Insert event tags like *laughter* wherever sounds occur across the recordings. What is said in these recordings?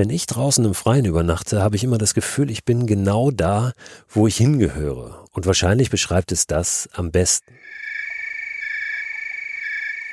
Wenn ich draußen im Freien übernachte, habe ich immer das Gefühl, ich bin genau da, wo ich hingehöre. Und wahrscheinlich beschreibt es das am besten.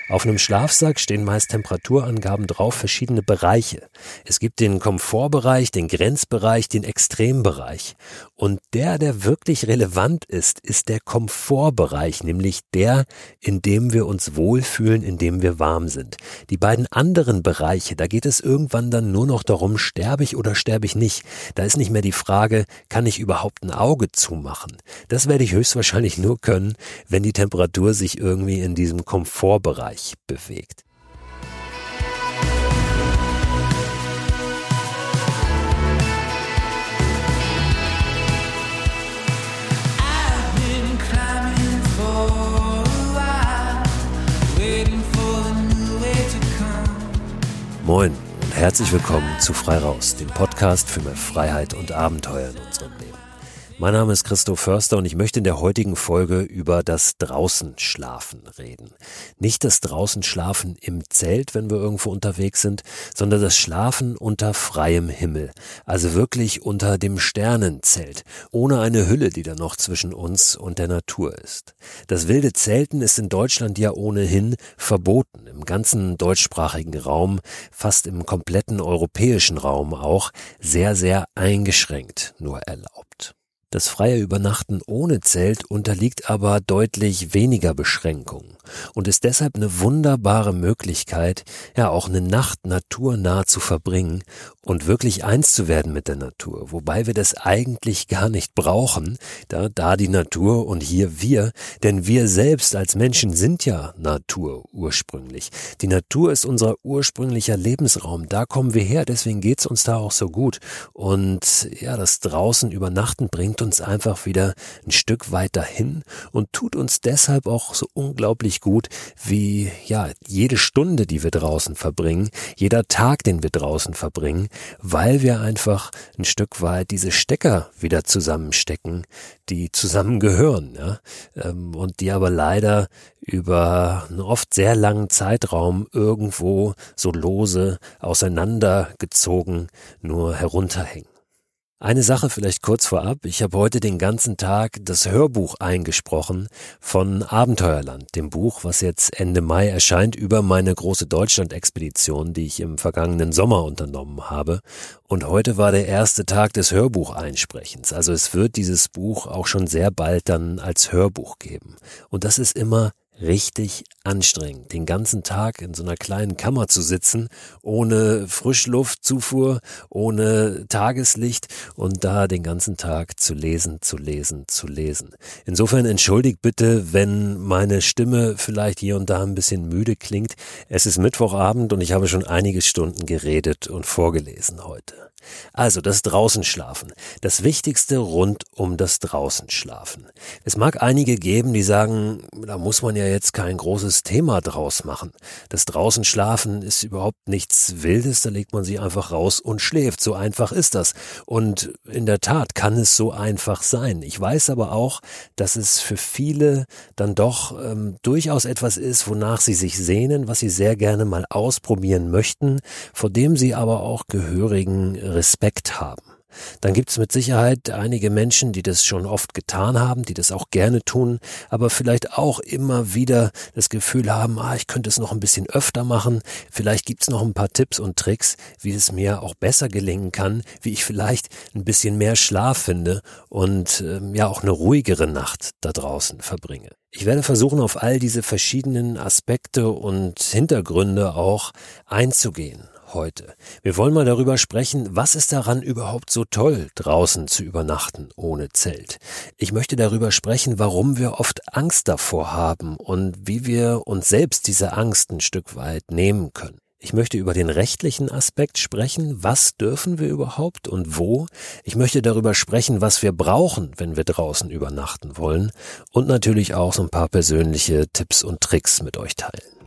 Auf einem Schlafsack stehen meist Temperaturangaben drauf, verschiedene Bereiche. Es gibt den Komfortbereich, den Grenzbereich, den Extrembereich. Und der, der wirklich relevant ist, ist der Komfortbereich, nämlich der, in dem wir uns wohlfühlen, in dem wir warm sind. Die beiden anderen Bereiche, da geht es irgendwann dann nur noch darum, sterbe ich oder sterbe ich nicht. Da ist nicht mehr die Frage, kann ich überhaupt ein Auge zumachen? Das werde ich höchstwahrscheinlich nur können, wenn die Temperatur sich irgendwie in diesem Komfortbereich Bereich bewegt. Moin und herzlich willkommen zu Frei Raus, dem Podcast für mehr Freiheit und Abenteuer in unserem Leben. Mein Name ist Christoph Förster und ich möchte in der heutigen Folge über das Draußenschlafen reden. Nicht das Draußenschlafen im Zelt, wenn wir irgendwo unterwegs sind, sondern das Schlafen unter freiem Himmel. Also wirklich unter dem Sternenzelt, ohne eine Hülle, die da noch zwischen uns und der Natur ist. Das wilde Zelten ist in Deutschland ja ohnehin verboten. Im ganzen deutschsprachigen Raum, fast im kompletten europäischen Raum auch, sehr, sehr eingeschränkt nur erlaubt. Das freie Übernachten ohne Zelt unterliegt aber deutlich weniger Beschränkungen und ist deshalb eine wunderbare Möglichkeit, ja auch eine Nacht naturnah zu verbringen und wirklich eins zu werden mit der Natur, wobei wir das eigentlich gar nicht brauchen, da, da die Natur und hier wir, denn wir selbst als Menschen sind ja Natur ursprünglich. Die Natur ist unser ursprünglicher Lebensraum, da kommen wir her, deswegen geht's uns da auch so gut und ja, das draußen übernachten bringt bringt uns einfach wieder ein Stück weiter hin und tut uns deshalb auch so unglaublich gut wie, ja, jede Stunde, die wir draußen verbringen, jeder Tag, den wir draußen verbringen, weil wir einfach ein Stück weit diese Stecker wieder zusammenstecken, die zusammengehören, ja, ähm, und die aber leider über einen oft sehr langen Zeitraum irgendwo so lose auseinandergezogen nur herunterhängen. Eine Sache vielleicht kurz vorab. Ich habe heute den ganzen Tag das Hörbuch eingesprochen von Abenteuerland, dem Buch, was jetzt Ende Mai erscheint über meine große Deutschland-Expedition, die ich im vergangenen Sommer unternommen habe. Und heute war der erste Tag des Hörbucheinsprechens. Also es wird dieses Buch auch schon sehr bald dann als Hörbuch geben. Und das ist immer richtig anstrengend, den ganzen Tag in so einer kleinen Kammer zu sitzen, ohne Frischluftzufuhr, ohne Tageslicht und da den ganzen Tag zu lesen, zu lesen, zu lesen. Insofern entschuldigt bitte, wenn meine Stimme vielleicht hier und da ein bisschen müde klingt. Es ist Mittwochabend und ich habe schon einige Stunden geredet und vorgelesen heute. Also das Draußenschlafen. Das Wichtigste rund um das Draußenschlafen. Es mag einige geben, die sagen, da muss man ja jetzt kein großes Thema draus machen. Das Draußenschlafen ist überhaupt nichts Wildes, da legt man sich einfach raus und schläft. So einfach ist das. Und in der Tat kann es so einfach sein. Ich weiß aber auch, dass es für viele dann doch ähm, durchaus etwas ist, wonach sie sich sehnen, was sie sehr gerne mal ausprobieren möchten, vor dem sie aber auch gehörigen Respekt haben. Dann gibt es mit Sicherheit einige Menschen, die das schon oft getan haben, die das auch gerne tun, aber vielleicht auch immer wieder das Gefühl haben, ah, ich könnte es noch ein bisschen öfter machen. Vielleicht gibt es noch ein paar Tipps und Tricks, wie es mir auch besser gelingen kann, wie ich vielleicht ein bisschen mehr Schlaf finde und ähm, ja auch eine ruhigere Nacht da draußen verbringe. Ich werde versuchen, auf all diese verschiedenen Aspekte und Hintergründe auch einzugehen heute. Wir wollen mal darüber sprechen, was ist daran überhaupt so toll, draußen zu übernachten ohne Zelt. Ich möchte darüber sprechen, warum wir oft Angst davor haben und wie wir uns selbst diese Angst ein Stück weit nehmen können. Ich möchte über den rechtlichen Aspekt sprechen. Was dürfen wir überhaupt und wo? Ich möchte darüber sprechen, was wir brauchen, wenn wir draußen übernachten wollen. Und natürlich auch so ein paar persönliche Tipps und Tricks mit euch teilen.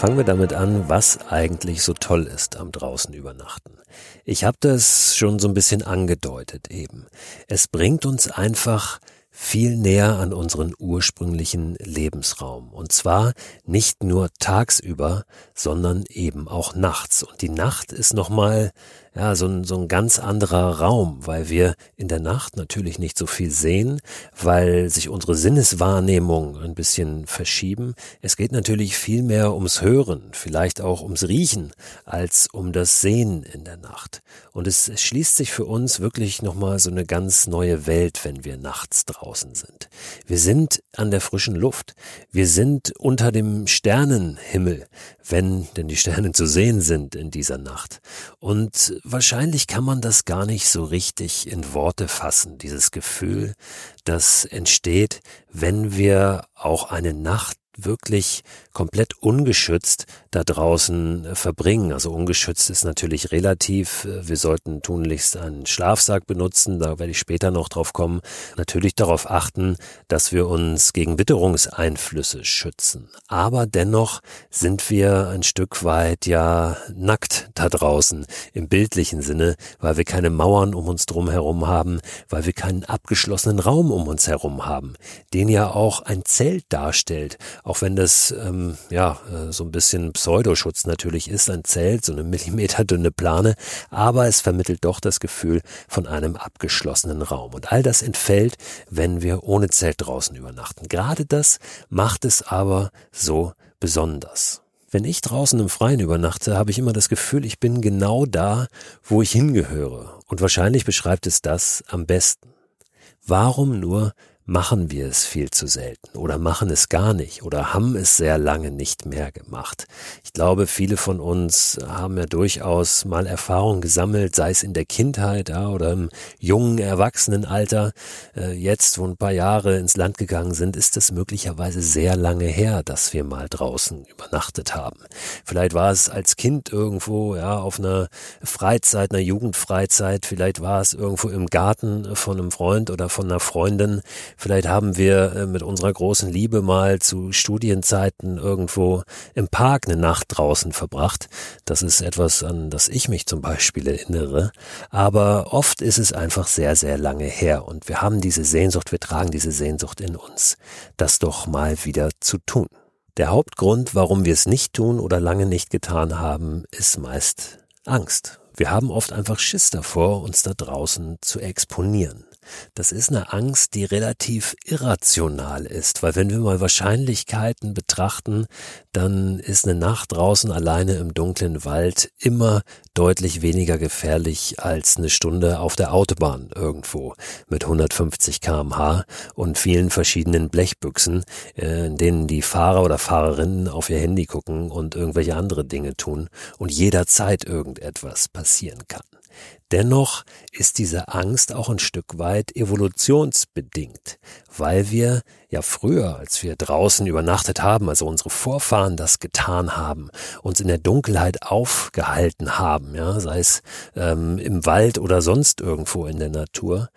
Fangen wir damit an, was eigentlich so toll ist am draußen übernachten. Ich habe das schon so ein bisschen angedeutet eben. Es bringt uns einfach viel näher an unseren ursprünglichen Lebensraum. Und zwar nicht nur tagsüber, sondern eben auch nachts. Und die Nacht ist nochmal ja, so ein, so ein ganz anderer Raum, weil wir in der Nacht natürlich nicht so viel sehen, weil sich unsere Sinneswahrnehmung ein bisschen verschieben. Es geht natürlich viel mehr ums Hören, vielleicht auch ums Riechen, als um das Sehen in der Nacht. Und es, schließt sich für uns wirklich nochmal so eine ganz neue Welt, wenn wir nachts draußen sind. Wir sind an der frischen Luft. Wir sind unter dem Sternenhimmel, wenn denn die Sterne zu sehen sind in dieser Nacht. Und wahrscheinlich kann man das gar nicht so richtig in Worte fassen, dieses Gefühl, das entsteht, wenn wir auch eine Nacht wirklich komplett ungeschützt da draußen äh, verbringen. Also ungeschützt ist natürlich relativ. Wir sollten tunlichst einen Schlafsack benutzen, da werde ich später noch drauf kommen. Natürlich darauf achten, dass wir uns gegen Witterungseinflüsse schützen. Aber dennoch sind wir ein Stück weit ja nackt da draußen im bildlichen Sinne, weil wir keine Mauern um uns drum herum haben, weil wir keinen abgeschlossenen Raum um uns herum haben, den ja auch ein Zelt darstellt auch wenn das ähm, ja äh, so ein bisschen Pseudoschutz natürlich ist, ein Zelt, so eine millimeterdünne Plane, aber es vermittelt doch das Gefühl von einem abgeschlossenen Raum. Und all das entfällt, wenn wir ohne Zelt draußen übernachten. Gerade das macht es aber so besonders. Wenn ich draußen im Freien übernachte, habe ich immer das Gefühl, ich bin genau da, wo ich hingehöre. Und wahrscheinlich beschreibt es das am besten. Warum nur machen wir es viel zu selten oder machen es gar nicht oder haben es sehr lange nicht mehr gemacht. Ich glaube, viele von uns haben ja durchaus mal Erfahrungen gesammelt, sei es in der Kindheit ja, oder im jungen Erwachsenenalter. Äh, jetzt, wo ein paar Jahre ins Land gegangen sind, ist es möglicherweise sehr lange her, dass wir mal draußen übernachtet haben. Vielleicht war es als Kind irgendwo ja auf einer Freizeit, einer Jugendfreizeit, vielleicht war es irgendwo im Garten von einem Freund oder von einer Freundin, Vielleicht haben wir äh, mit unserer großen Liebe mal zu Studienzeiten irgendwo im Park eine Nacht draußen verbracht. Das ist etwas, an das ich mich zum Beispiel erinnere. Aber oft ist es einfach sehr, sehr lange her und wir haben diese Sehnsucht, wir tragen diese Sehnsucht in uns, das doch mal wieder zu tun. Der Hauptgrund, warum wir es nicht tun oder lange nicht getan haben, ist meist Angst. Wir haben oft einfach Schiss davor, uns da draußen zu exponieren. Das ist eine Angst, die relativ irrational ist, weil wenn wir mal Wahrscheinlichkeiten betrachten, dann ist eine Nacht draußen alleine im dunklen Wald immer deutlich weniger gefährlich als eine Stunde auf der Autobahn irgendwo mit 150 kmh und vielen verschiedenen Blechbüchsen, äh, in denen die Fahrer oder Fahrerinnen auf ihr Handy gucken und irgendwelche andere Dinge tun und jederzeit irgendetwas passieren kann. Dennoch ist diese Angst auch ein Stück weit evolutionsbedingt, weil wir ja früher, als wir draußen übernachtet haben, also unsere Vorfahren das getan haben, uns in der Dunkelheit aufgehalten haben, ja, sei es ähm, im Wald oder sonst irgendwo in der Natur,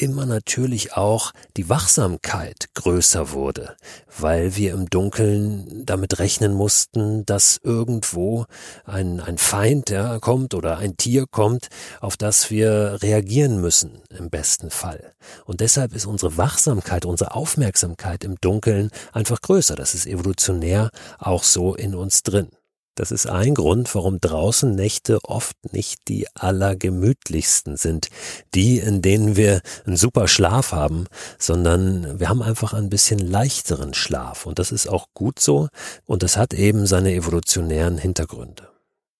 immer natürlich auch die Wachsamkeit größer wurde, weil wir im Dunkeln damit rechnen mussten, dass irgendwo ein, ein Feind ja, kommt oder ein Tier kommt, auf das wir reagieren müssen im besten Fall. Und deshalb ist unsere Wachsamkeit, unsere Aufmerksamkeit im Dunkeln einfach größer. Das ist evolutionär auch so in uns drin. Das ist ein Grund, warum draußen Nächte oft nicht die allergemütlichsten sind, die, in denen wir einen super Schlaf haben, sondern wir haben einfach ein bisschen leichteren Schlaf. Und das ist auch gut so und das hat eben seine evolutionären Hintergründe.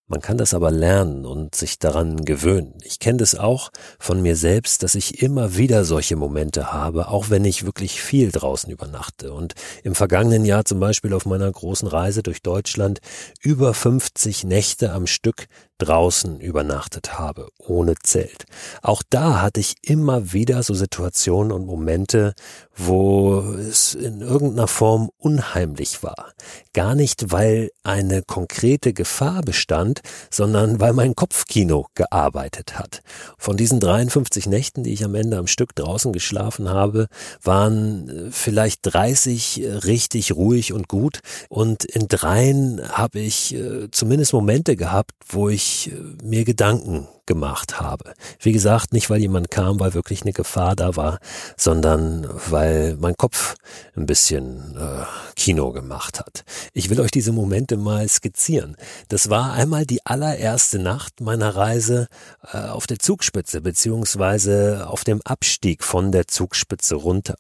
Man kann das aber lernen und sich daran gewöhnen. Ich kenne das auch von mir selbst, dass ich immer wieder solche Momente habe, auch wenn ich wirklich viel draußen übernachte. Und im vergangenen Jahr zum Beispiel auf meiner großen Reise durch Deutschland über 50 Nächte am Stück draußen übernachtet habe, ohne Zelt. Auch da hatte ich immer wieder so Situationen und Momente, wo es in irgendeiner Form unheimlich war. Gar nicht, weil eine konkrete Gefahr bestand, sondern weil mein Kopfkino gearbeitet hat. Von diesen 53 Nächten, die ich am Ende am Stück draußen geschlafen habe, waren äh, vielleicht 30 äh, richtig ruhig und gut und in dreien habe ich äh, zumindest Momente gehabt, wo ich mir Gedanken gemacht habe. Wie gesagt, nicht weil jemand kam, weil wirklich eine Gefahr da war, sondern weil mein Kopf ein bisschen äh, Kino gemacht hat. Ich will euch diese Momente mal skizzieren. Das war einmal die allererste Nacht meiner Reise äh, auf der Zugspitze beziehungsweise auf dem Abstieg von der Zugspitze runter.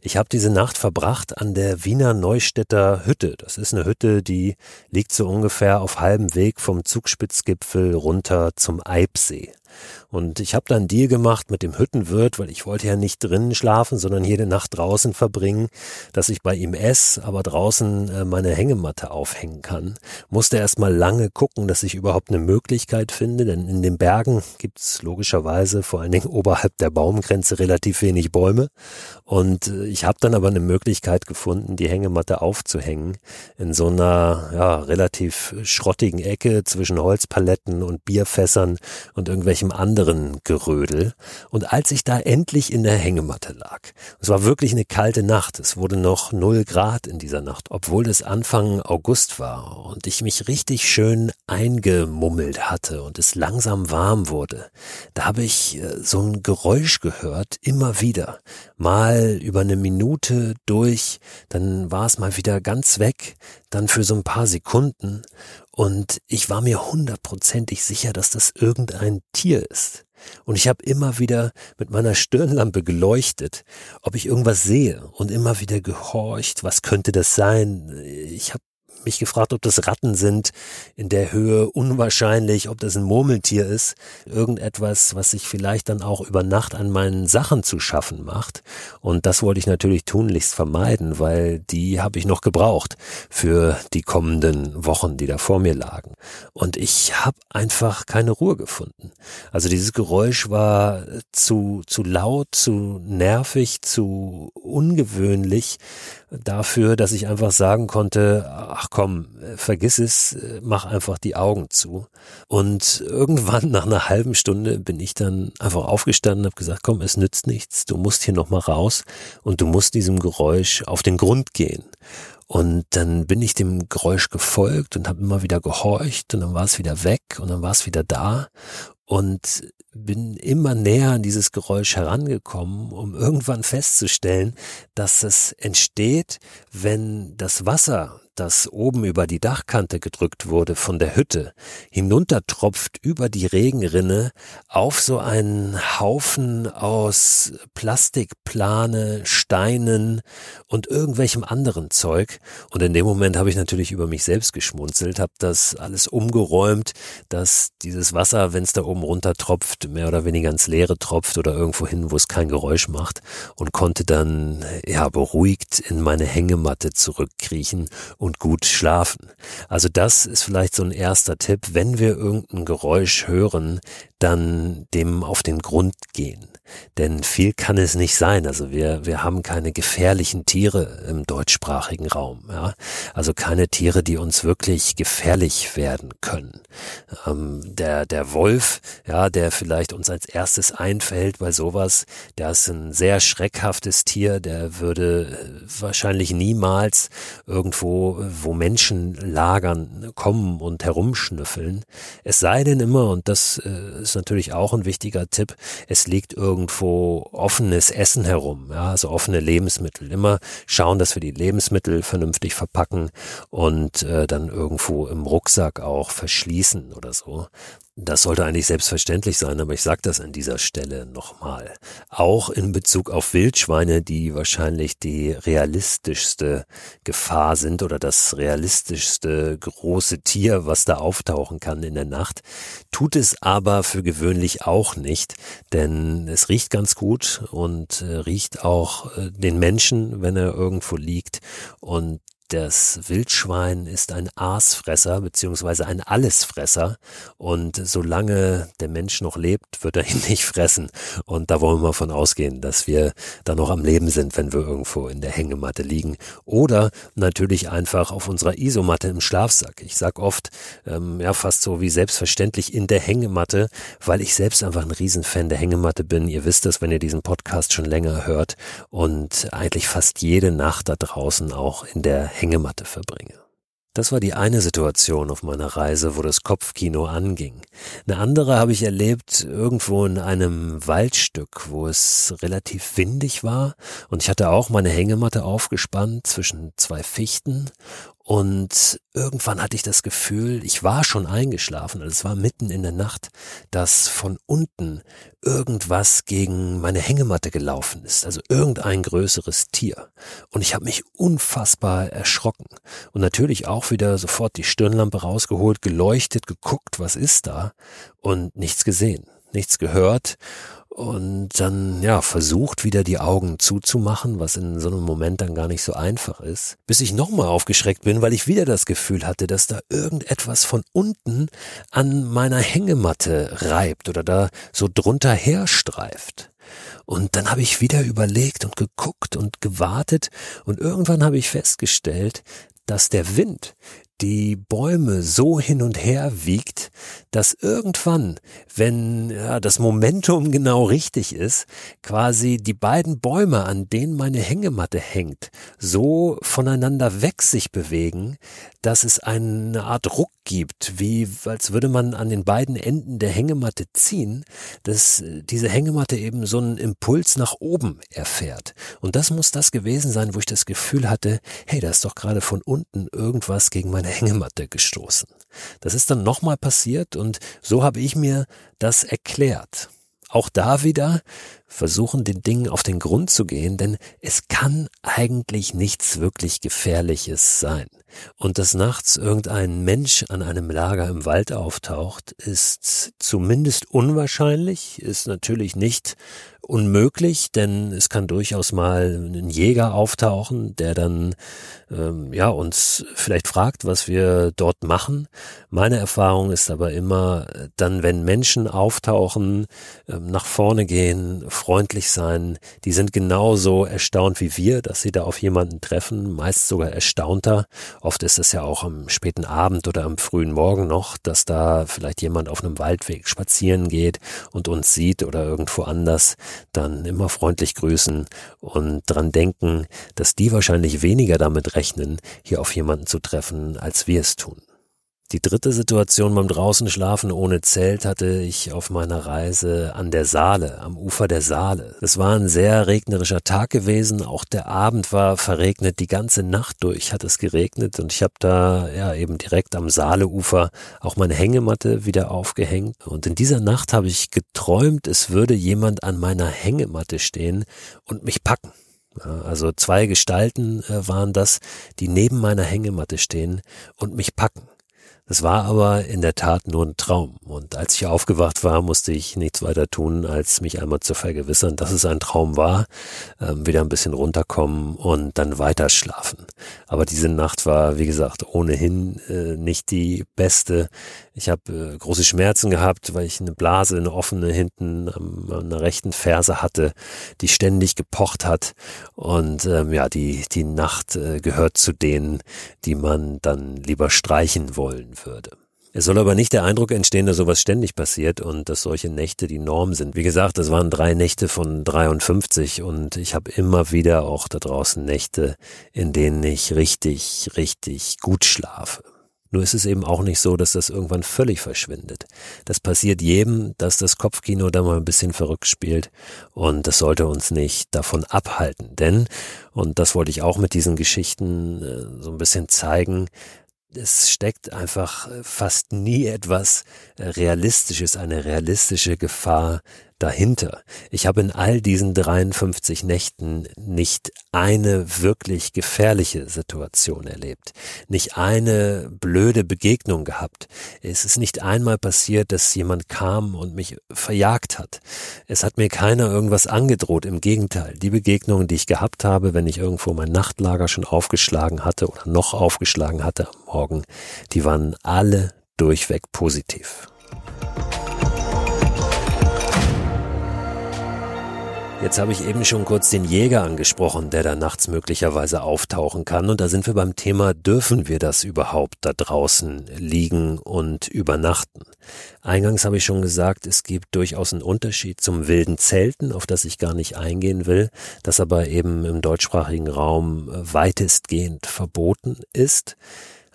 Ich habe diese Nacht verbracht an der Wiener Neustädter Hütte. Das ist eine Hütte, die liegt so ungefähr auf halbem Weg vom Zugspitzgipfel runter zum see. Und ich habe dann Deal gemacht mit dem Hüttenwirt, weil ich wollte ja nicht drinnen schlafen, sondern jede Nacht draußen verbringen, dass ich bei ihm esse, aber draußen äh, meine Hängematte aufhängen kann. Musste erstmal lange gucken, dass ich überhaupt eine Möglichkeit finde, denn in den Bergen gibt's logischerweise vor allen Dingen *laughs* oberhalb der Baumgrenze relativ wenig Bäume. Und äh, ich habe dann aber eine Möglichkeit gefunden, die Hängematte aufzuhängen in so einer ja, relativ schrottigen Ecke zwischen Holzpaletten und Bierfässern und irgendwelchem anderen Gerödel. Und als ich da endlich in der Hängematte lag, es war wirklich eine kalte Nacht, es wurde noch null Grad in dieser Nacht, obwohl es Anfang August war und ich mich richtig schön eingemummelt hatte und es langsam warm wurde, da habe ich äh, so ein Geräusch gehört, immer wieder. Mal über eine Minute durch, dann war es mal wieder ganz weg, dann für so ein paar Sekunden und ich war mir hundertprozentig sicher, dass das irgendein Tier ist. Und ich habe immer wieder mit meiner Stirnlampe geleuchtet, ob ich irgendwas sehe und immer wieder gehorcht, was könnte das sein? Ich habe mich gefragt, ob das Ratten sind in der Höhe, unwahrscheinlich, ob das ein Murmeltier ist, irgendetwas, was sich vielleicht dann auch über Nacht an meinen Sachen zu schaffen macht. Und das wollte ich natürlich tunlichst vermeiden, weil die habe ich noch gebraucht für die kommenden Wochen, die da vor mir lagen. Und ich habe einfach keine Ruhe gefunden. Also dieses Geräusch war zu, zu laut, zu nervig, zu ungewöhnlich dafür, dass ich einfach sagen konnte, ach komm, vergiss es, mach einfach die Augen zu. Und irgendwann nach einer halben Stunde bin ich dann einfach aufgestanden habe gesagt, komm, es nützt nichts, du musst hier nochmal raus und du musst diesem Geräusch auf den Grund gehen. Und dann bin ich dem Geräusch gefolgt und habe immer wieder gehorcht und dann war es wieder weg und dann war es wieder da und bin immer näher an dieses Geräusch herangekommen, um irgendwann festzustellen, dass es entsteht, wenn das Wasser das oben über die Dachkante gedrückt wurde von der Hütte, hinuntertropft über die Regenrinne auf so einen Haufen aus Plastikplane, Steinen und irgendwelchem anderen Zeug. Und in dem Moment habe ich natürlich über mich selbst geschmunzelt, habe das alles umgeräumt, dass dieses Wasser, wenn es da oben runter tropft, mehr oder weniger ins Leere tropft oder irgendwo hin, wo es kein Geräusch macht und konnte dann ja beruhigt in meine Hängematte zurückkriechen und gut schlafen. Also das ist vielleicht so ein erster Tipp, wenn wir irgendein Geräusch hören, dann dem auf den Grund gehen. Denn viel kann es nicht sein. Also wir, wir haben keine gefährlichen Tiere im deutschsprachigen Raum. Ja? Also keine Tiere, die uns wirklich gefährlich werden können. Ähm, der, der Wolf, ja, der vielleicht uns als erstes einfällt bei sowas, der ist ein sehr schreckhaftes Tier, der würde äh, wahrscheinlich niemals irgendwo, wo Menschen lagern, kommen und herumschnüffeln. Es sei denn immer, und das äh, ist natürlich auch ein wichtiger Tipp, es liegt irgendwo offenes Essen herum, ja, also offene Lebensmittel. Immer schauen, dass wir die Lebensmittel vernünftig verpacken und äh, dann irgendwo im Rucksack auch verschließen oder so. Das sollte eigentlich selbstverständlich sein, aber ich sage das an dieser Stelle nochmal. Auch in Bezug auf Wildschweine, die wahrscheinlich die realistischste Gefahr sind oder das realistischste große Tier, was da auftauchen kann in der Nacht, tut es aber für gewöhnlich auch nicht, denn es riecht ganz gut und äh, riecht auch äh, den Menschen, wenn er irgendwo liegt und das Wildschwein ist ein Aasfresser beziehungsweise ein Allesfresser und solange der Mensch noch lebt, wird er *laughs* ihn nicht fressen. Und da wollen wir von ausgehen, dass wir da noch am Leben sind, wenn wir irgendwo in der Hängematte liegen. Oder natürlich einfach auf unserer Isomatte im Schlafsack. Ich sag oft, ähm, ja fast so wie selbstverständlich in der Hängematte, weil ich selbst einfach ein Riesenfan der Hängematte bin. Ihr wisst das, wenn ihr diesen Podcast schon länger hört und eigentlich fast jede Nacht da draußen auch in der Hängematte verbringe. Das war die eine Situation auf meiner Reise, wo das Kopfkino anging. Eine andere habe ich erlebt irgendwo in einem Waldstück, wo es relativ windig war und ich hatte auch meine Hängematte aufgespannt zwischen zwei Fichten und irgendwann hatte ich das Gefühl, ich war schon eingeschlafen, also es war mitten in der Nacht, dass von unten irgendwas gegen meine Hängematte gelaufen ist, also irgendein größeres Tier. Und ich habe mich unfassbar erschrocken. Und natürlich auch wieder sofort die Stirnlampe rausgeholt, geleuchtet, geguckt, was ist da? Und nichts gesehen, nichts gehört und dann ja versucht wieder die Augen zuzumachen, was in so einem Moment dann gar nicht so einfach ist, bis ich nochmal aufgeschreckt bin, weil ich wieder das Gefühl hatte, dass da irgendetwas von unten an meiner Hängematte reibt oder da so drunter herstreift. Und dann habe ich wieder überlegt und geguckt und gewartet und irgendwann habe ich festgestellt, dass der Wind die Bäume so hin und her wiegt, dass irgendwann, wenn ja, das Momentum genau richtig ist, quasi die beiden Bäume, an denen meine Hängematte hängt, so voneinander weg sich bewegen, dass es eine Art Ruck gibt, wie als würde man an den beiden Enden der Hängematte ziehen, dass diese Hängematte eben so einen Impuls nach oben erfährt. Und das muss das gewesen sein, wo ich das Gefühl hatte, hey, da ist doch gerade von unten irgendwas gegen meine Hängematte gestoßen. Das ist dann nochmal passiert und so habe ich mir das erklärt. Auch da wieder versuchen, den Dingen auf den Grund zu gehen, denn es kann eigentlich nichts wirklich Gefährliches sein. Und dass nachts irgendein Mensch an einem Lager im Wald auftaucht, ist zumindest unwahrscheinlich, ist natürlich nicht unmöglich, denn es kann durchaus mal ein Jäger auftauchen, der dann ähm, ja uns vielleicht fragt, was wir dort machen. Meine Erfahrung ist aber immer, dann wenn Menschen auftauchen, ähm, nach vorne gehen, freundlich sein, die sind genauso erstaunt wie wir, dass sie da auf jemanden treffen, meist sogar erstaunter. Oft ist es ja auch am späten Abend oder am frühen Morgen noch, dass da vielleicht jemand auf einem Waldweg spazieren geht und uns sieht oder irgendwo anders dann immer freundlich grüßen und dran denken, dass die wahrscheinlich weniger damit rechnen, hier auf jemanden zu treffen, als wir es tun. Die dritte Situation beim draußen schlafen ohne Zelt hatte ich auf meiner Reise an der Saale, am Ufer der Saale. Es war ein sehr regnerischer Tag gewesen, auch der Abend war verregnet, die ganze Nacht durch hat es geregnet und ich habe da ja eben direkt am Saaleufer auch meine Hängematte wieder aufgehängt und in dieser Nacht habe ich geträumt, es würde jemand an meiner Hängematte stehen und mich packen. Also zwei Gestalten äh, waren das, die neben meiner Hängematte stehen und mich packen. Es war aber in der Tat nur ein Traum. Und als ich aufgewacht war, musste ich nichts weiter tun, als mich einmal zu vergewissern, dass es ein Traum war, ähm, wieder ein bisschen runterkommen und dann weiter schlafen. Aber diese Nacht war, wie gesagt, ohnehin äh, nicht die beste. Ich habe äh, große Schmerzen gehabt, weil ich eine Blase, eine offene hinten an meiner rechten Ferse hatte, die ständig gepocht hat. Und ähm, ja, die, die Nacht äh, gehört zu denen, die man dann lieber streichen wollen würde. Es soll aber nicht der Eindruck entstehen, dass sowas ständig passiert und dass solche Nächte die Norm sind. Wie gesagt, das waren drei Nächte von 53 und ich habe immer wieder auch da draußen Nächte, in denen ich richtig, richtig gut schlafe. Nur ist es eben auch nicht so, dass das irgendwann völlig verschwindet. Das passiert jedem, dass das Kopfkino da mal ein bisschen verrückt spielt und das sollte uns nicht davon abhalten. Denn, und das wollte ich auch mit diesen Geschichten äh, so ein bisschen zeigen, es steckt einfach fast nie etwas äh, Realistisches, eine realistische Gefahr dahinter. Ich habe in all diesen 53 Nächten nicht eine wirklich gefährliche Situation erlebt, nicht eine blöde Begegnung gehabt. Es ist nicht einmal passiert, dass jemand kam und mich verjagt hat. Es hat mir keiner irgendwas angedroht, im Gegenteil. Die Begegnungen, die ich gehabt habe, wenn ich irgendwo mein Nachtlager schon aufgeschlagen hatte oder noch aufgeschlagen hatte am Morgen, die waren alle durchweg positiv. Jetzt habe ich eben schon kurz den Jäger angesprochen, der da nachts möglicherweise auftauchen kann. Und da sind wir beim Thema, dürfen wir das überhaupt da draußen liegen und übernachten? Eingangs habe ich schon gesagt, es gibt durchaus einen Unterschied zum wilden Zelten, auf das ich gar nicht eingehen will, das aber eben im deutschsprachigen Raum weitestgehend verboten ist.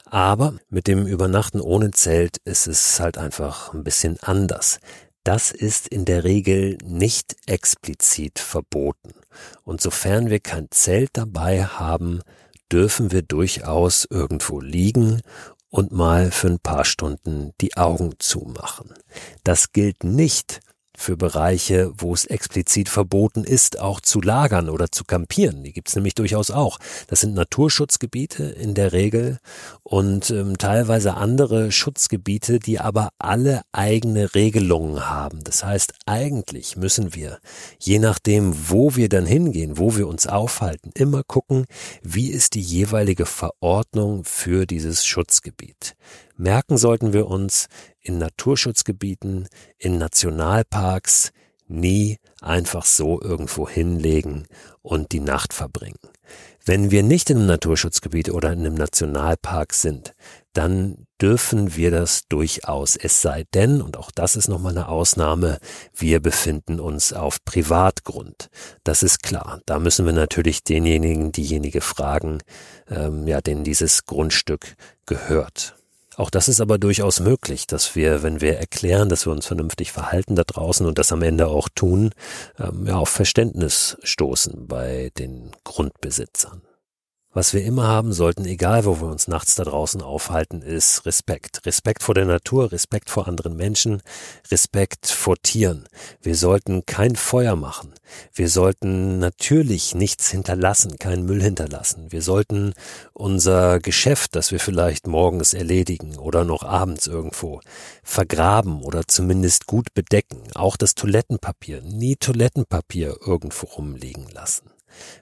Aber mit dem Übernachten ohne Zelt ist es halt einfach ein bisschen anders. Das ist in der Regel nicht explizit verboten. Und sofern wir kein Zelt dabei haben, dürfen wir durchaus irgendwo liegen und mal für ein paar Stunden die Augen zumachen. Das gilt nicht für Bereiche, wo es explizit verboten ist, auch zu lagern oder zu campieren. Die gibt es nämlich durchaus auch. Das sind Naturschutzgebiete in der Regel und ähm, teilweise andere Schutzgebiete, die aber alle eigene Regelungen haben. Das heißt, eigentlich müssen wir, je nachdem, wo wir dann hingehen, wo wir uns aufhalten, immer gucken, wie ist die jeweilige Verordnung für dieses Schutzgebiet. Merken sollten wir uns in Naturschutzgebieten, in Nationalparks nie einfach so irgendwo hinlegen und die Nacht verbringen. Wenn wir nicht in einem Naturschutzgebiet oder in einem Nationalpark sind, dann dürfen wir das durchaus. Es sei denn, und auch das ist nochmal eine Ausnahme, wir befinden uns auf Privatgrund. Das ist klar. Da müssen wir natürlich denjenigen, diejenige fragen, ähm, ja, denen dieses Grundstück gehört. Auch das ist aber durchaus möglich, dass wir, wenn wir erklären, dass wir uns vernünftig verhalten da draußen und das am Ende auch tun, ähm, ja, auf Verständnis stoßen bei den Grundbesitzern. Was wir immer haben sollten, egal wo wir uns nachts da draußen aufhalten, ist Respekt. Respekt vor der Natur, Respekt vor anderen Menschen, Respekt vor Tieren. Wir sollten kein Feuer machen. Wir sollten natürlich nichts hinterlassen, keinen Müll hinterlassen. Wir sollten unser Geschäft, das wir vielleicht morgens erledigen oder noch abends irgendwo, vergraben oder zumindest gut bedecken. Auch das Toilettenpapier, nie Toilettenpapier irgendwo rumliegen lassen.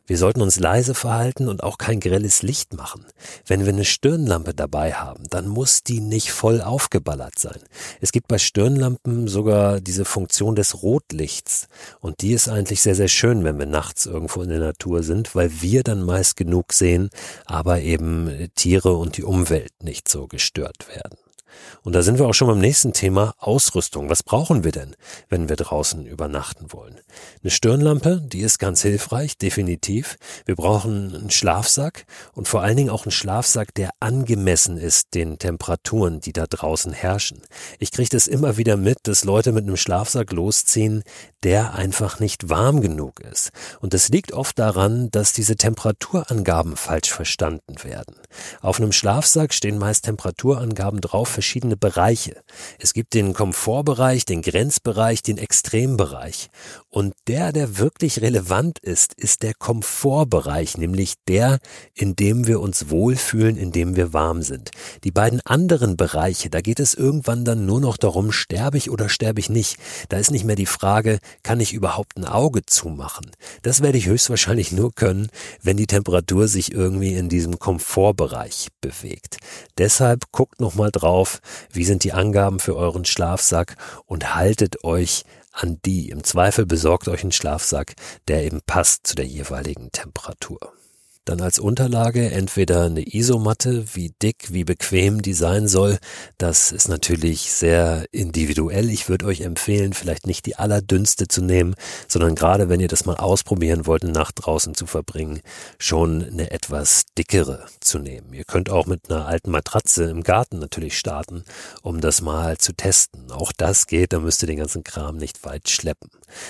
Wir sollten uns leise verhalten und auch kein grelles Licht machen. Wenn wir eine Stirnlampe dabei haben, dann muss die nicht voll aufgeballert sein. Es gibt bei Stirnlampen sogar diese Funktion des Rotlichts. Und die ist eigentlich sehr, sehr schön, wenn wir nachts irgendwo in der Natur sind, weil wir dann meist genug sehen, aber eben Tiere und die Umwelt nicht so gestört werden. Und da sind wir auch schon beim nächsten Thema Ausrüstung. Was brauchen wir denn, wenn wir draußen übernachten wollen? Eine Stirnlampe, die ist ganz hilfreich, definitiv. Wir brauchen einen Schlafsack und vor allen Dingen auch einen Schlafsack, der angemessen ist den Temperaturen, die da draußen herrschen. Ich kriege das immer wieder mit, dass Leute mit einem Schlafsack losziehen, der einfach nicht warm genug ist. Und das liegt oft daran, dass diese Temperaturangaben falsch verstanden werden. Auf einem Schlafsack stehen meist Temperaturangaben drauf, verschiedene Bereiche. Es gibt den Komfortbereich, den Grenzbereich, den Extrembereich. Und der, der wirklich relevant ist, ist der Komfortbereich, nämlich der, in dem wir uns wohlfühlen, in dem wir warm sind. Die beiden anderen Bereiche, da geht es irgendwann dann nur noch darum, sterbe ich oder sterbe ich nicht. Da ist nicht mehr die Frage, kann ich überhaupt ein Auge zumachen? Das werde ich höchstwahrscheinlich nur können, wenn die Temperatur sich irgendwie in diesem Komfortbereich bewegt. Deshalb guckt nochmal drauf, wie sind die Angaben für euren Schlafsack und haltet euch an die. Im Zweifel besorgt euch einen Schlafsack, der eben passt zu der jeweiligen Temperatur. Dann als Unterlage entweder eine Isomatte, wie dick, wie bequem die sein soll. Das ist natürlich sehr individuell. Ich würde euch empfehlen, vielleicht nicht die allerdünnste zu nehmen, sondern gerade wenn ihr das mal ausprobieren wollt, eine Nacht draußen zu verbringen, schon eine etwas dickere zu nehmen. Ihr könnt auch mit einer alten Matratze im Garten natürlich starten, um das mal zu testen. Auch das geht, da müsst ihr den ganzen Kram nicht weit schleppen.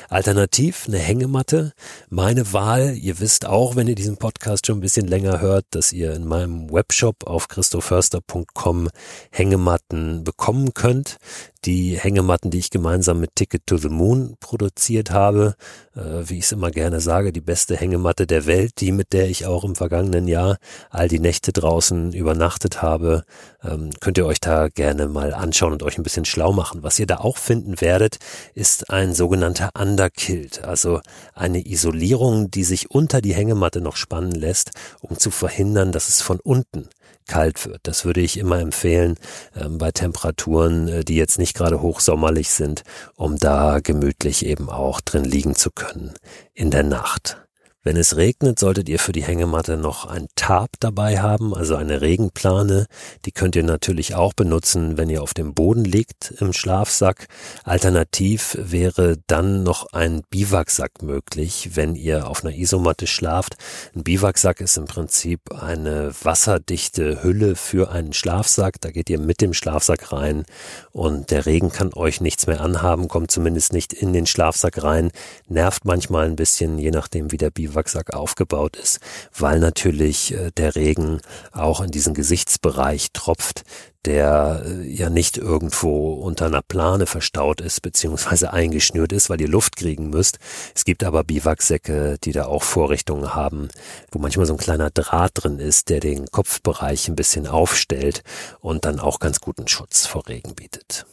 Alternativ eine Hängematte. Meine Wahl, ihr wisst auch, wenn ihr diesen Podcast Podcast schon ein bisschen länger hört, dass ihr in meinem Webshop auf christoförster.com Hängematten bekommen könnt die Hängematten, die ich gemeinsam mit Ticket to the Moon produziert habe. Äh, wie ich es immer gerne sage, die beste Hängematte der Welt, die mit der ich auch im vergangenen Jahr all die Nächte draußen übernachtet habe. Ähm, könnt ihr euch da gerne mal anschauen und euch ein bisschen schlau machen. Was ihr da auch finden werdet, ist ein sogenannter Underkilt, also eine Isolierung, die sich unter die Hängematte noch spannen lässt, um zu verhindern, dass es von unten kalt wird. Das würde ich immer empfehlen ähm, bei Temperaturen, äh, die jetzt nicht gerade hochsommerlich sind, um da gemütlich eben auch drin liegen zu können in der Nacht. Wenn es regnet, solltet ihr für die Hängematte noch ein Tarp dabei haben, also eine Regenplane. Die könnt ihr natürlich auch benutzen, wenn ihr auf dem Boden liegt im Schlafsack. Alternativ wäre dann noch ein Biwaksack möglich, wenn ihr auf einer Isomatte schlaft. Ein Biwaksack ist im Prinzip eine wasserdichte Hülle für einen Schlafsack. Da geht ihr mit dem Schlafsack rein und der Regen kann euch nichts mehr anhaben, kommt zumindest nicht in den Schlafsack rein, nervt manchmal ein bisschen, je nachdem wie der Biwaksack Biwaksack aufgebaut ist, weil natürlich äh, der Regen auch in diesen Gesichtsbereich tropft, der äh, ja nicht irgendwo unter einer Plane verstaut ist, beziehungsweise eingeschnürt ist, weil ihr Luft kriegen müsst. Es gibt aber Biwaksäcke, die da auch Vorrichtungen haben, wo manchmal so ein kleiner Draht drin ist, der den Kopfbereich ein bisschen aufstellt und dann auch ganz guten Schutz vor Regen bietet.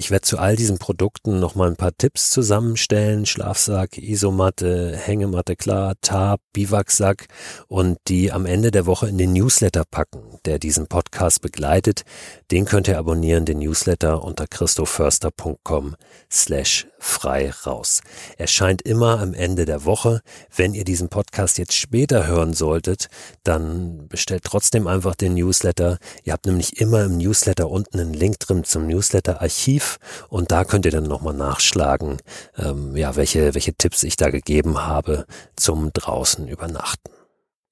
Ich werde zu all diesen Produkten noch mal ein paar Tipps zusammenstellen. Schlafsack, Isomatte, Hängematte klar, Tarp, Biwaksack und die am Ende der Woche in den Newsletter packen, der diesen Podcast begleitet. Den könnt ihr abonnieren, den Newsletter unter christoförster.com slash frei raus. Erscheint immer am Ende der Woche. Wenn ihr diesen Podcast jetzt später hören solltet, dann bestellt trotzdem einfach den Newsletter. Ihr habt nämlich immer im Newsletter unten einen Link drin zum Und da könnt ihr dann nochmal nachschlagen, ähm, ja, welche, welche Tipps ich da gegeben habe zum draußen übernachten.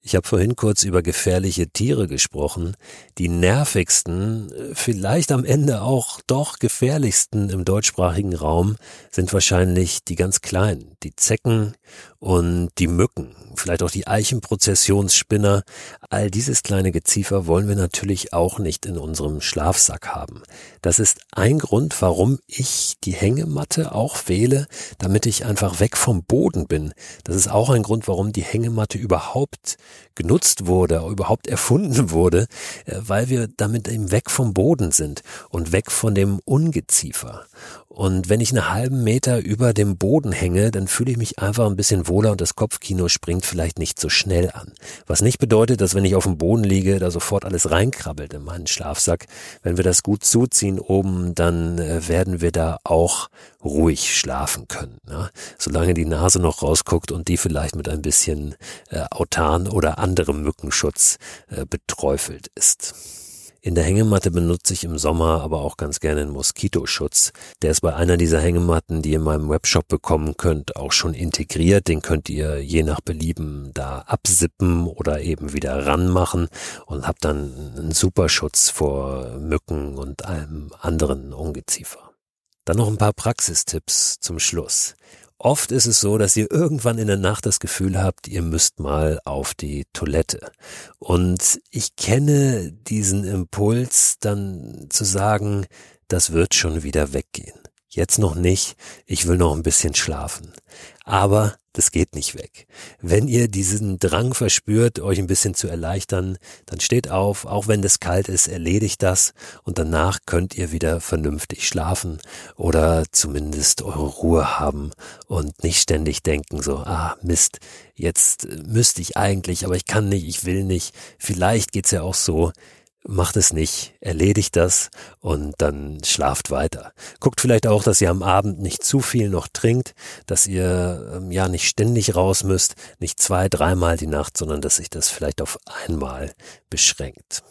Ich habe vorhin kurz über gefährliche Tiere gesprochen. Die nervigsten, äh, vielleicht am Ende auch doch gefährlichsten im deutschsprachigen Raum sind wahrscheinlich die ganz kleinen, die Zecken und die Mücken, vielleicht auch die Eichenprozessionsspinner. All dieses kleine Geziefer wollen wir natürlich auch nicht in unserem Schlafsack haben. Das ist ein Grund, warum ich die Hängematte auch wähle, damit ich einfach weg vom Boden bin. Das ist auch ein Grund, warum die Hängematte überhaupt genutzt wurde, überhaupt erfunden *laughs* wurde, äh, weil wir damit eben weg vom Boden sind und weg von dem Ungeziefer. Und wenn ich einen halben Meter über dem Boden hänge, dann fühle ich mich einfach ein bisschen wohler und das Kopfkino springt vielleicht nicht so schnell an. Was nicht bedeutet, dass wenn ich auf dem Boden liege, da sofort alles reinkrabbelt in meinen Schlafsack. Wenn wir das gut zuziehen oben, dann äh, werden wir da auch ruhig schlafen können. Ne? Solange die Nase noch rausguckt und die vielleicht mit ein bisschen äh, Autan oder anderem Mückenschutz äh, beträufelt ist. In der Hängematte benutze ich im Sommer aber auch ganz gerne einen Moskitoschutz. Der ist bei einer dieser Hängematten, die ihr in meinem Webshop bekommen könnt, auch schon integriert. Den könnt ihr je nach Belieben da absippen oder eben wieder ranmachen und habt dann einen super Schutz vor Mücken und allem anderen Ungeziefer. Dann noch ein paar Praxistipps zum Schluss. Oft ist es so, dass ihr irgendwann in der Nacht das Gefühl habt, ihr müsst mal auf die Toilette. Und ich kenne diesen Impuls dann zu sagen, das wird schon wieder weggehen. Jetzt noch nicht, ich will noch ein bisschen schlafen. Aber das geht nicht weg. Wenn ihr diesen Drang verspürt, euch ein bisschen zu erleichtern, dann steht auf, auch wenn es kalt ist, erledigt das und danach könnt ihr wieder vernünftig schlafen oder zumindest eure Ruhe haben und nicht ständig denken so, ah Mist, jetzt müsste ich eigentlich, aber ich kann nicht, ich will nicht. Vielleicht geht's ja auch so, macht es nicht, erledigt das und dann schlaft weiter. Guckt vielleicht auch, dass ihr am Abend nicht zu viel noch trinkt, dass ihr ähm, ja nicht ständig raus müsst, nicht zwei, dreimal die Nacht, sondern dass sich das vielleicht auf einmal beschränkt.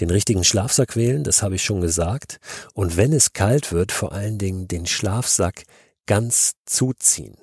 Den richtigen Schlafsack wählen, das habe ich schon gesagt. Und wenn es kalt wird, vor allen Dingen den Schlafsack ganz zuziehen.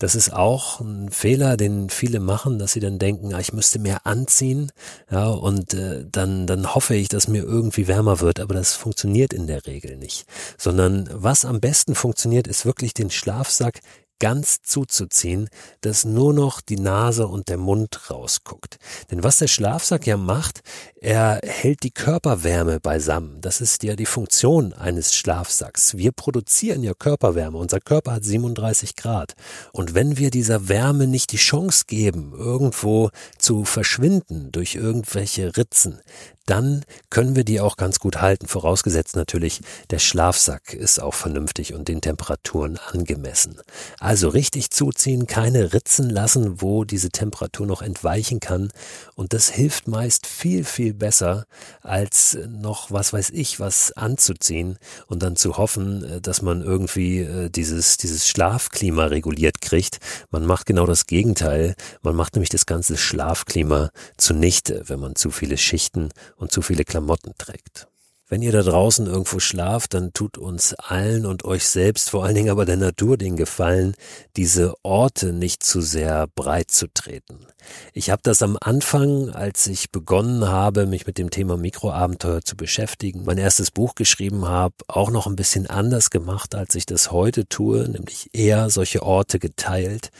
Das ist auch ein Fehler, den viele machen, dass sie dann denken, ah, ich müsste mehr anziehen, ja, und äh, dann, dann hoffe ich, dass mir irgendwie wärmer wird, aber das funktioniert in der Regel nicht. Sondern was am besten funktioniert, ist wirklich den Schlafsack ganz zuzuziehen, dass nur noch die Nase und der Mund rausguckt. Denn was der Schlafsack ja macht, er hält die Körperwärme beisammen. Das ist ja die Funktion eines Schlafsacks. Wir produzieren ja Körperwärme. Unser Körper hat 37 Grad. Und wenn wir dieser Wärme nicht die Chance geben, irgendwo zu verschwinden durch irgendwelche Ritzen, dann können wir die auch ganz gut halten, vorausgesetzt natürlich, der Schlafsack ist auch vernünftig und den Temperaturen angemessen. Also richtig zuziehen, keine Ritzen lassen, wo diese Temperatur noch entweichen kann und das hilft meist viel, viel besser, als noch, was weiß ich, was anzuziehen und dann zu hoffen, dass man irgendwie äh, dieses, dieses Schlafklima reguliert kriegt. Man macht genau das Gegenteil. Man macht nämlich das ganze Schlafklima zunichte, wenn man zu viele Schichten und zu viele Klamotten trägt. Wenn ihr da draußen irgendwo schlaft, dann tut uns allen und euch selbst, vor allen Dingen aber der Natur den Gefallen, diese Orte nicht zu sehr breit zu treten. Ich habe das am Anfang, als ich begonnen habe, mich mit dem Thema Mikroabenteuer zu beschäftigen, mein erstes Buch geschrieben habe, auch noch ein bisschen anders gemacht, als ich das heute tue, nämlich eher solche Orte geteilt,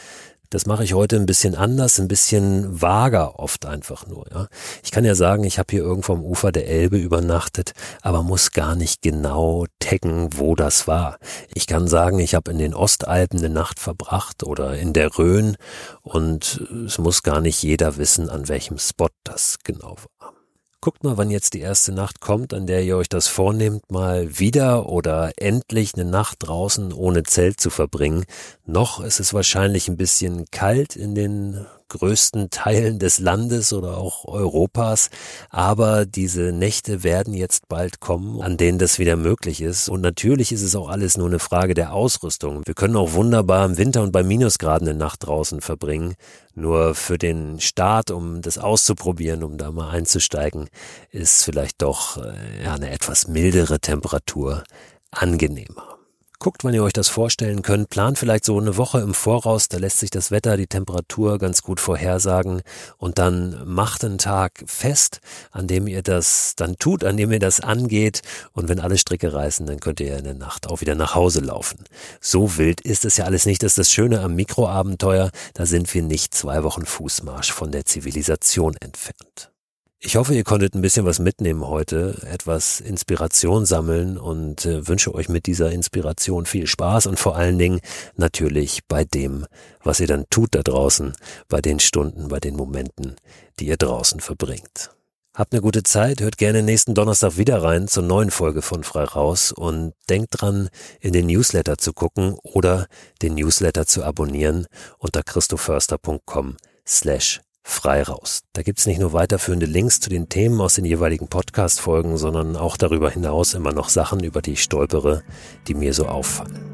das mache ich heute ein bisschen anders, ein bisschen vager oft einfach nur. Ja. Ich kann ja sagen, ich habe hier irgendwo am Ufer der Elbe übernachtet, aber muss gar nicht genau taggen, wo das war. Ich kann sagen, ich habe in den Ostalpen eine Nacht verbracht oder in der Rhön und es muss gar nicht jeder wissen, an welchem Spot das genau war. Guckt mal, wann jetzt die erste Nacht kommt, an der ihr euch das vornehmt, mal wieder oder endlich eine Nacht draußen ohne Zelt zu verbringen. Noch ist es wahrscheinlich ein bisschen kalt in den größten Teilen des Landes oder auch Europas. Aber diese Nächte werden jetzt bald kommen, an denen das wieder möglich ist. Und natürlich ist es auch alles nur eine Frage der Ausrüstung. Wir können auch wunderbar im Winter und bei Minusgraden eine Nacht draußen verbringen. Nur für den Start, um das auszuprobieren, um da mal einzusteigen, ist vielleicht doch äh, eine etwas mildere Temperatur angenehmer. Guckt, wann ihr euch das vorstellen könnt. Plant vielleicht so eine Woche im Voraus. Da lässt sich das Wetter, die Temperatur ganz gut vorhersagen. Und dann macht einen Tag fest, an dem ihr das dann tut, an dem ihr das angeht. Und wenn alle Stricke reißen, dann könnt ihr in der Nacht auch wieder nach Hause laufen. So wild ist es ja alles nicht. Das ist das Schöne am Mikroabenteuer. Da sind wir nicht zwei Wochen Fußmarsch von der Zivilisation entfernt. Ich hoffe, ihr konntet ein bisschen was mitnehmen heute, etwas Inspiration sammeln und äh, wünsche euch mit dieser Inspiration viel Spaß und vor allen Dingen natürlich bei dem, was ihr dann tut da draußen, bei den Stunden, bei den Momenten, die ihr draußen verbringt. Habt eine gute Zeit, hört gerne nächsten Donnerstag wieder rein zur neuen Folge von Frei Raus und denkt dran, in den Newsletter zu gucken oder den Newsletter zu abonnieren unter christoförster.com slash frei raus. Da gibt's nicht nur weiterführende Links zu den Themen aus den jeweiligen Podcast-Folgen, sondern auch darüber hinaus immer noch Sachen, über die ich stolpere, die mir so auffallen.